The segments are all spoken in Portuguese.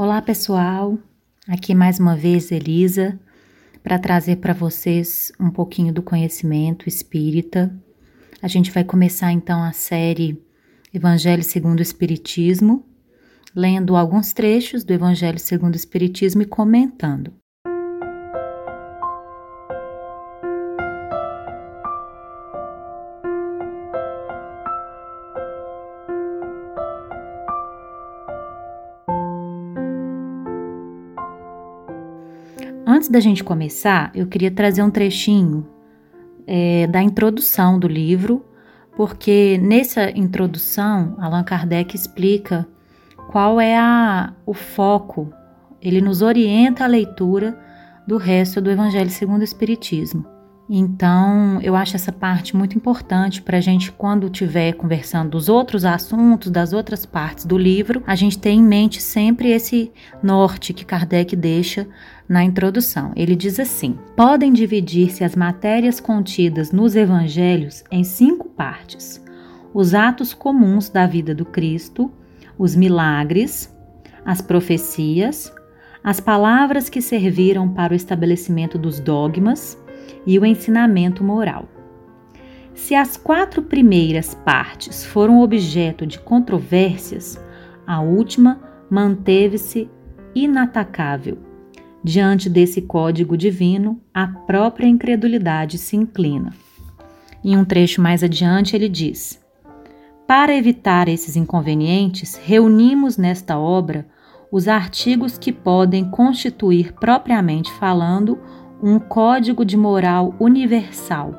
Olá, pessoal. Aqui mais uma vez Elisa para trazer para vocês um pouquinho do conhecimento espírita. A gente vai começar então a série Evangelho segundo o Espiritismo, lendo alguns trechos do Evangelho segundo o Espiritismo e comentando. Antes da gente começar, eu queria trazer um trechinho é, da introdução do livro, porque nessa introdução Allan Kardec explica qual é a, o foco, ele nos orienta a leitura do resto do Evangelho segundo o Espiritismo. Então, eu acho essa parte muito importante para a gente, quando estiver conversando dos outros assuntos, das outras partes do livro, a gente ter em mente sempre esse norte que Kardec deixa na introdução. Ele diz assim: podem dividir-se as matérias contidas nos evangelhos em cinco partes: os atos comuns da vida do Cristo, os milagres, as profecias, as palavras que serviram para o estabelecimento dos dogmas e o ensinamento moral. Se as quatro primeiras partes foram objeto de controvérsias, a última manteve-se inatacável. Diante desse código divino, a própria incredulidade se inclina. Em um trecho mais adiante, ele diz: Para evitar esses inconvenientes, reunimos nesta obra os artigos que podem constituir, propriamente falando, um código de moral universal,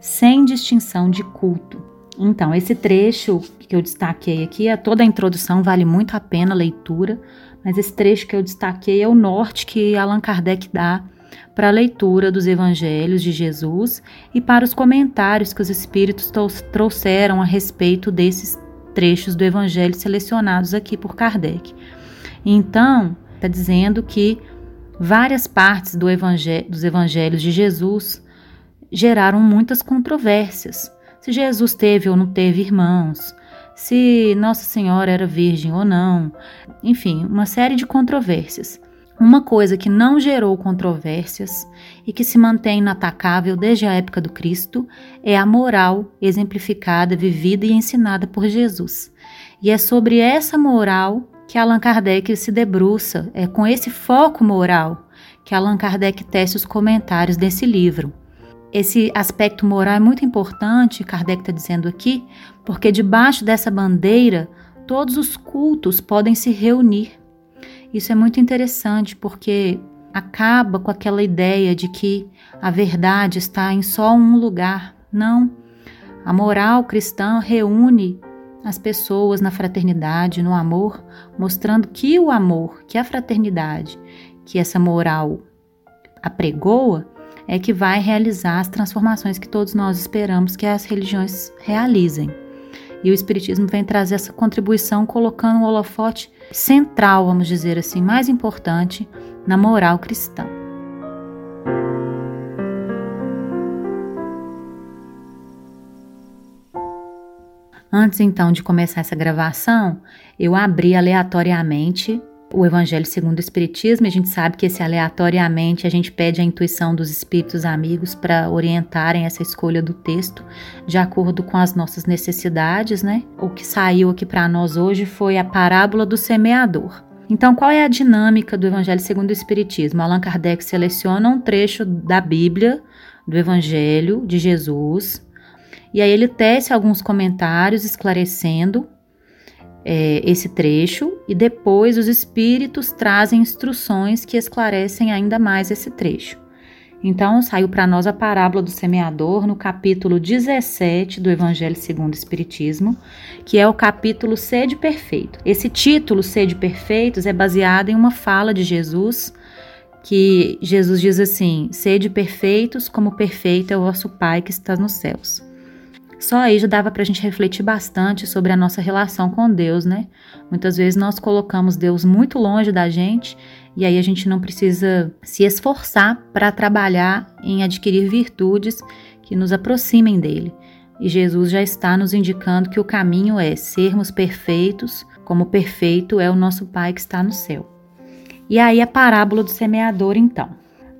sem distinção de culto. Então, esse trecho que eu destaquei aqui, a toda a introdução vale muito a pena a leitura, mas esse trecho que eu destaquei é o norte que Allan Kardec dá para a leitura dos evangelhos de Jesus e para os comentários que os espíritos trouxeram a respeito desses trechos do evangelho selecionados aqui por Kardec. Então, está dizendo que Várias partes do evangel dos evangelhos de Jesus geraram muitas controvérsias. Se Jesus teve ou não teve irmãos, se Nossa Senhora era virgem ou não, enfim, uma série de controvérsias. Uma coisa que não gerou controvérsias e que se mantém inatacável desde a época do Cristo é a moral exemplificada, vivida e ensinada por Jesus. E é sobre essa moral que Allan Kardec se debruça, é com esse foco moral que Allan Kardec tece os comentários desse livro. Esse aspecto moral é muito importante, Kardec está dizendo aqui, porque debaixo dessa bandeira todos os cultos podem se reunir. Isso é muito interessante porque acaba com aquela ideia de que a verdade está em só um lugar. Não. A moral cristã reúne as pessoas na fraternidade, no amor, mostrando que o amor, que a fraternidade, que essa moral apregoa, é que vai realizar as transformações que todos nós esperamos que as religiões realizem. E o Espiritismo vem trazer essa contribuição colocando o holofote central, vamos dizer assim, mais importante na moral cristã. Antes então de começar essa gravação, eu abri aleatoriamente o Evangelho segundo o Espiritismo. A gente sabe que esse aleatoriamente a gente pede a intuição dos espíritos amigos para orientarem essa escolha do texto de acordo com as nossas necessidades, né? O que saiu aqui para nós hoje foi a parábola do semeador. Então, qual é a dinâmica do Evangelho segundo o Espiritismo? Allan Kardec seleciona um trecho da Bíblia, do Evangelho de Jesus, e aí ele tece alguns comentários esclarecendo é, esse trecho e depois os espíritos trazem instruções que esclarecem ainda mais esse trecho. Então, saiu para nós a parábola do semeador no capítulo 17 do Evangelho segundo o Espiritismo, que é o capítulo Sede Perfeito. Esse título, Sede Perfeitos, é baseado em uma fala de Jesus, que Jesus diz assim: Sede perfeitos, como perfeito é o vosso Pai que está nos céus. Só aí já dava para a gente refletir bastante sobre a nossa relação com Deus, né? Muitas vezes nós colocamos Deus muito longe da gente e aí a gente não precisa se esforçar para trabalhar em adquirir virtudes que nos aproximem dele. E Jesus já está nos indicando que o caminho é sermos perfeitos, como perfeito é o nosso Pai que está no céu. E aí a parábola do semeador, então.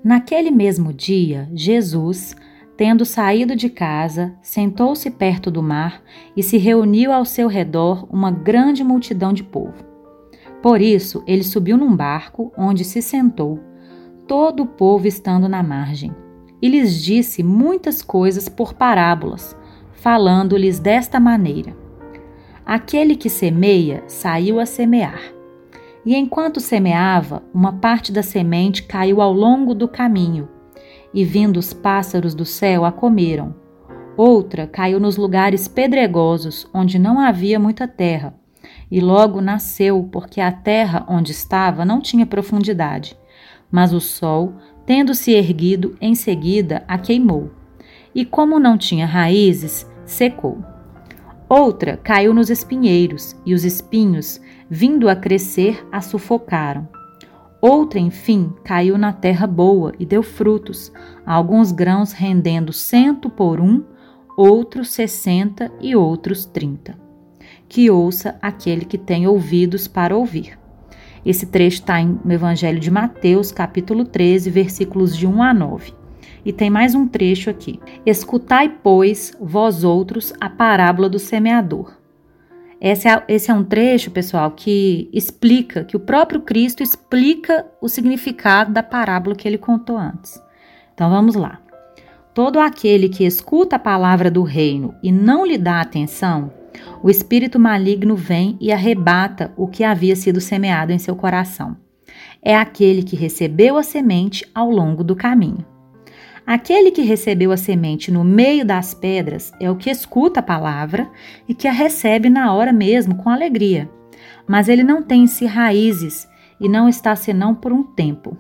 Naquele mesmo dia, Jesus, tendo saído de casa, sentou-se perto do mar e se reuniu ao seu redor uma grande multidão de povo. Por isso, ele subiu num barco, onde se sentou, todo o povo estando na margem, e lhes disse muitas coisas por parábolas, falando-lhes desta maneira: Aquele que semeia saiu a semear. E enquanto semeava, uma parte da semente caiu ao longo do caminho, e vindo os pássaros do céu a comeram. Outra caiu nos lugares pedregosos, onde não havia muita terra, e logo nasceu, porque a terra onde estava não tinha profundidade. Mas o sol, tendo se erguido, em seguida a queimou. E como não tinha raízes, secou. Outra caiu nos espinheiros, e os espinhos, vindo a crescer, a sufocaram. Outra, enfim, caiu na terra boa e deu frutos, alguns grãos rendendo cento por um, outros sessenta e outros trinta. Que ouça aquele que tem ouvidos para ouvir. Esse trecho está no Evangelho de Mateus, capítulo 13, versículos de 1 a 9. E tem mais um trecho aqui. Escutai, pois, vós outros, a parábola do semeador. Esse é, esse é um trecho, pessoal, que explica, que o próprio Cristo explica o significado da parábola que ele contou antes. Então vamos lá. Todo aquele que escuta a palavra do reino e não lhe dá atenção, o espírito maligno vem e arrebata o que havia sido semeado em seu coração. É aquele que recebeu a semente ao longo do caminho. Aquele que recebeu a semente no meio das pedras é o que escuta a palavra e que a recebe na hora mesmo com alegria. Mas ele não tem em si raízes e não está senão por um tempo.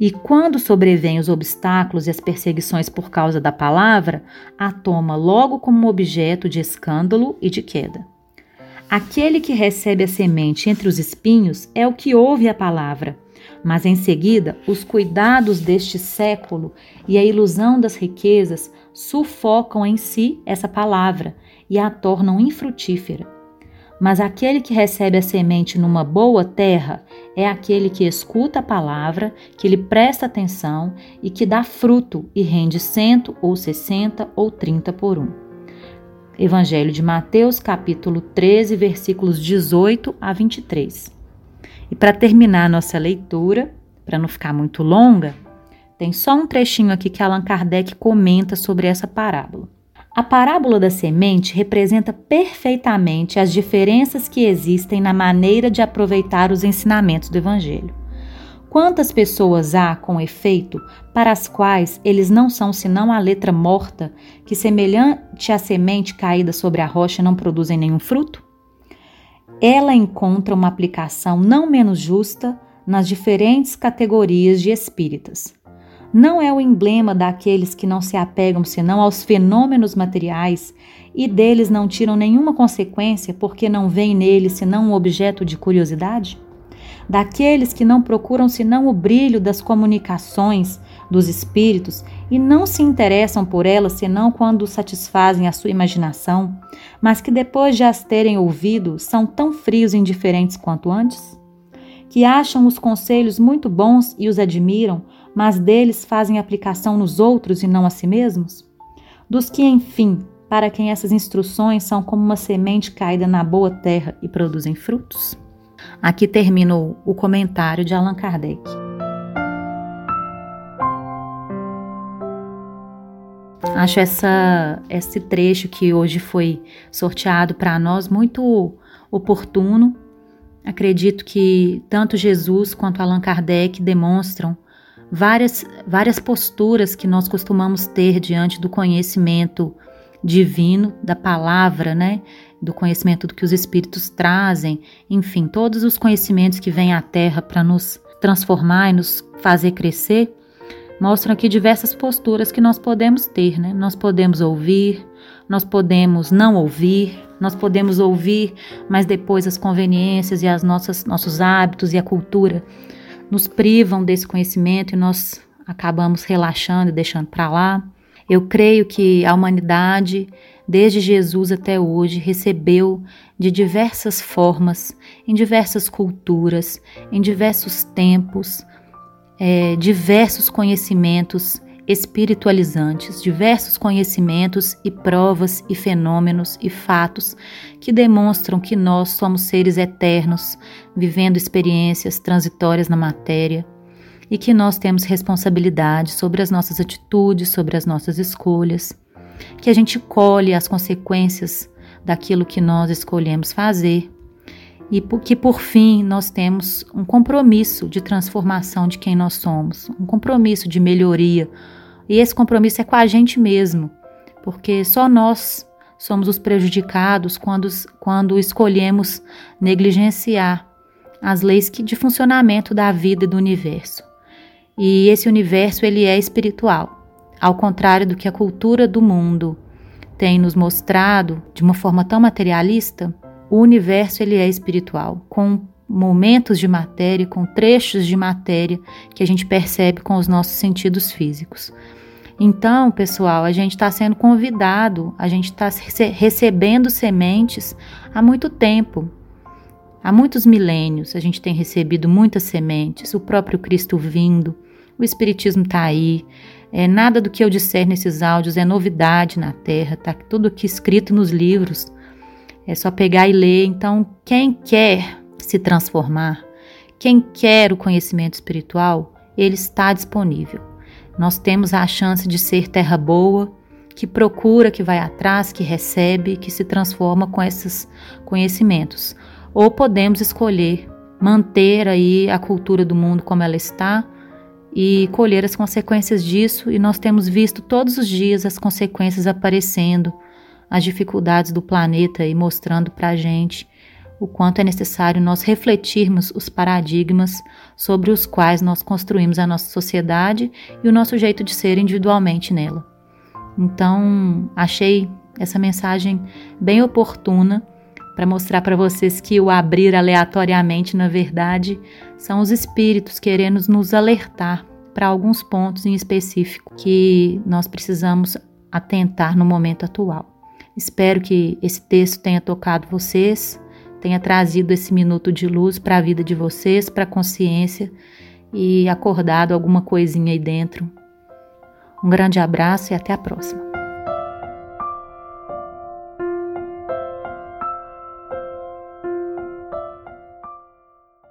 E quando sobrevêm os obstáculos e as perseguições por causa da palavra, a toma logo como objeto de escândalo e de queda. Aquele que recebe a semente entre os espinhos é o que ouve a palavra mas em seguida, os cuidados deste século e a ilusão das riquezas sufocam em si essa palavra e a tornam infrutífera. Mas aquele que recebe a semente numa boa terra é aquele que escuta a palavra, que lhe presta atenção e que dá fruto e rende cento ou sessenta ou trinta por um. Evangelho de Mateus, capítulo 13, versículos 18 a 23. E para terminar a nossa leitura, para não ficar muito longa, tem só um trechinho aqui que Allan Kardec comenta sobre essa parábola. A parábola da semente representa perfeitamente as diferenças que existem na maneira de aproveitar os ensinamentos do Evangelho. Quantas pessoas há, com efeito, para as quais eles não são senão a letra morta, que, semelhante à semente caída sobre a rocha, não produzem nenhum fruto? Ela encontra uma aplicação não menos justa nas diferentes categorias de espíritas. Não é o emblema daqueles que não se apegam senão aos fenômenos materiais e deles não tiram nenhuma consequência porque não veem neles senão um objeto de curiosidade? Daqueles que não procuram senão o brilho das comunicações dos espíritos e não se interessam por elas senão quando satisfazem a sua imaginação, mas que depois de as terem ouvido são tão frios e indiferentes quanto antes? Que acham os conselhos muito bons e os admiram, mas deles fazem aplicação nos outros e não a si mesmos? Dos que, enfim, para quem essas instruções são como uma semente caída na boa terra e produzem frutos? Aqui termina o comentário de Allan Kardec. Acho essa, esse trecho que hoje foi sorteado para nós muito oportuno. Acredito que tanto Jesus quanto Allan Kardec demonstram várias, várias posturas que nós costumamos ter diante do conhecimento divino, da palavra, né? Do conhecimento do que os espíritos trazem, enfim, todos os conhecimentos que vêm à Terra para nos transformar e nos fazer crescer mostram aqui diversas posturas que nós podemos ter, né? Nós podemos ouvir, nós podemos não ouvir, nós podemos ouvir, mas depois as conveniências e as nossas nossos hábitos e a cultura nos privam desse conhecimento e nós acabamos relaxando e deixando para lá. Eu creio que a humanidade desde Jesus até hoje, recebeu de diversas formas, em diversas culturas, em diversos tempos, é, diversos conhecimentos espiritualizantes, diversos conhecimentos e provas e fenômenos e fatos que demonstram que nós somos seres eternos, vivendo experiências transitórias na matéria e que nós temos responsabilidade sobre as nossas atitudes, sobre as nossas escolhas, que a gente colhe as consequências daquilo que nós escolhemos fazer e que por fim nós temos um compromisso de transformação de quem nós somos, um compromisso de melhoria. E esse compromisso é com a gente mesmo, porque só nós somos os prejudicados quando, quando escolhemos negligenciar as leis que, de funcionamento da vida e do universo. E esse universo ele é espiritual, ao contrário do que a cultura do mundo tem nos mostrado de uma forma tão materialista o universo ele é espiritual, com momentos de matéria, com trechos de matéria que a gente percebe com os nossos sentidos físicos. Então, pessoal, a gente está sendo convidado, a gente está recebendo sementes há muito tempo. Há muitos milênios a gente tem recebido muitas sementes, o próprio Cristo vindo, o Espiritismo está aí. É, nada do que eu disser nesses áudios é novidade na Terra, está tudo aqui escrito nos livros. É só pegar e ler. Então, quem quer se transformar, quem quer o conhecimento espiritual, ele está disponível. Nós temos a chance de ser terra boa, que procura, que vai atrás, que recebe, que se transforma com esses conhecimentos. Ou podemos escolher manter aí a cultura do mundo como ela está e colher as consequências disso, e nós temos visto todos os dias as consequências aparecendo as dificuldades do planeta e mostrando para a gente o quanto é necessário nós refletirmos os paradigmas sobre os quais nós construímos a nossa sociedade e o nosso jeito de ser individualmente nela. Então, achei essa mensagem bem oportuna para mostrar para vocês que o abrir aleatoriamente, na verdade, são os espíritos querendo nos alertar para alguns pontos em específico que nós precisamos atentar no momento atual. Espero que esse texto tenha tocado vocês, tenha trazido esse minuto de luz para a vida de vocês, para a consciência e acordado alguma coisinha aí dentro. Um grande abraço e até a próxima.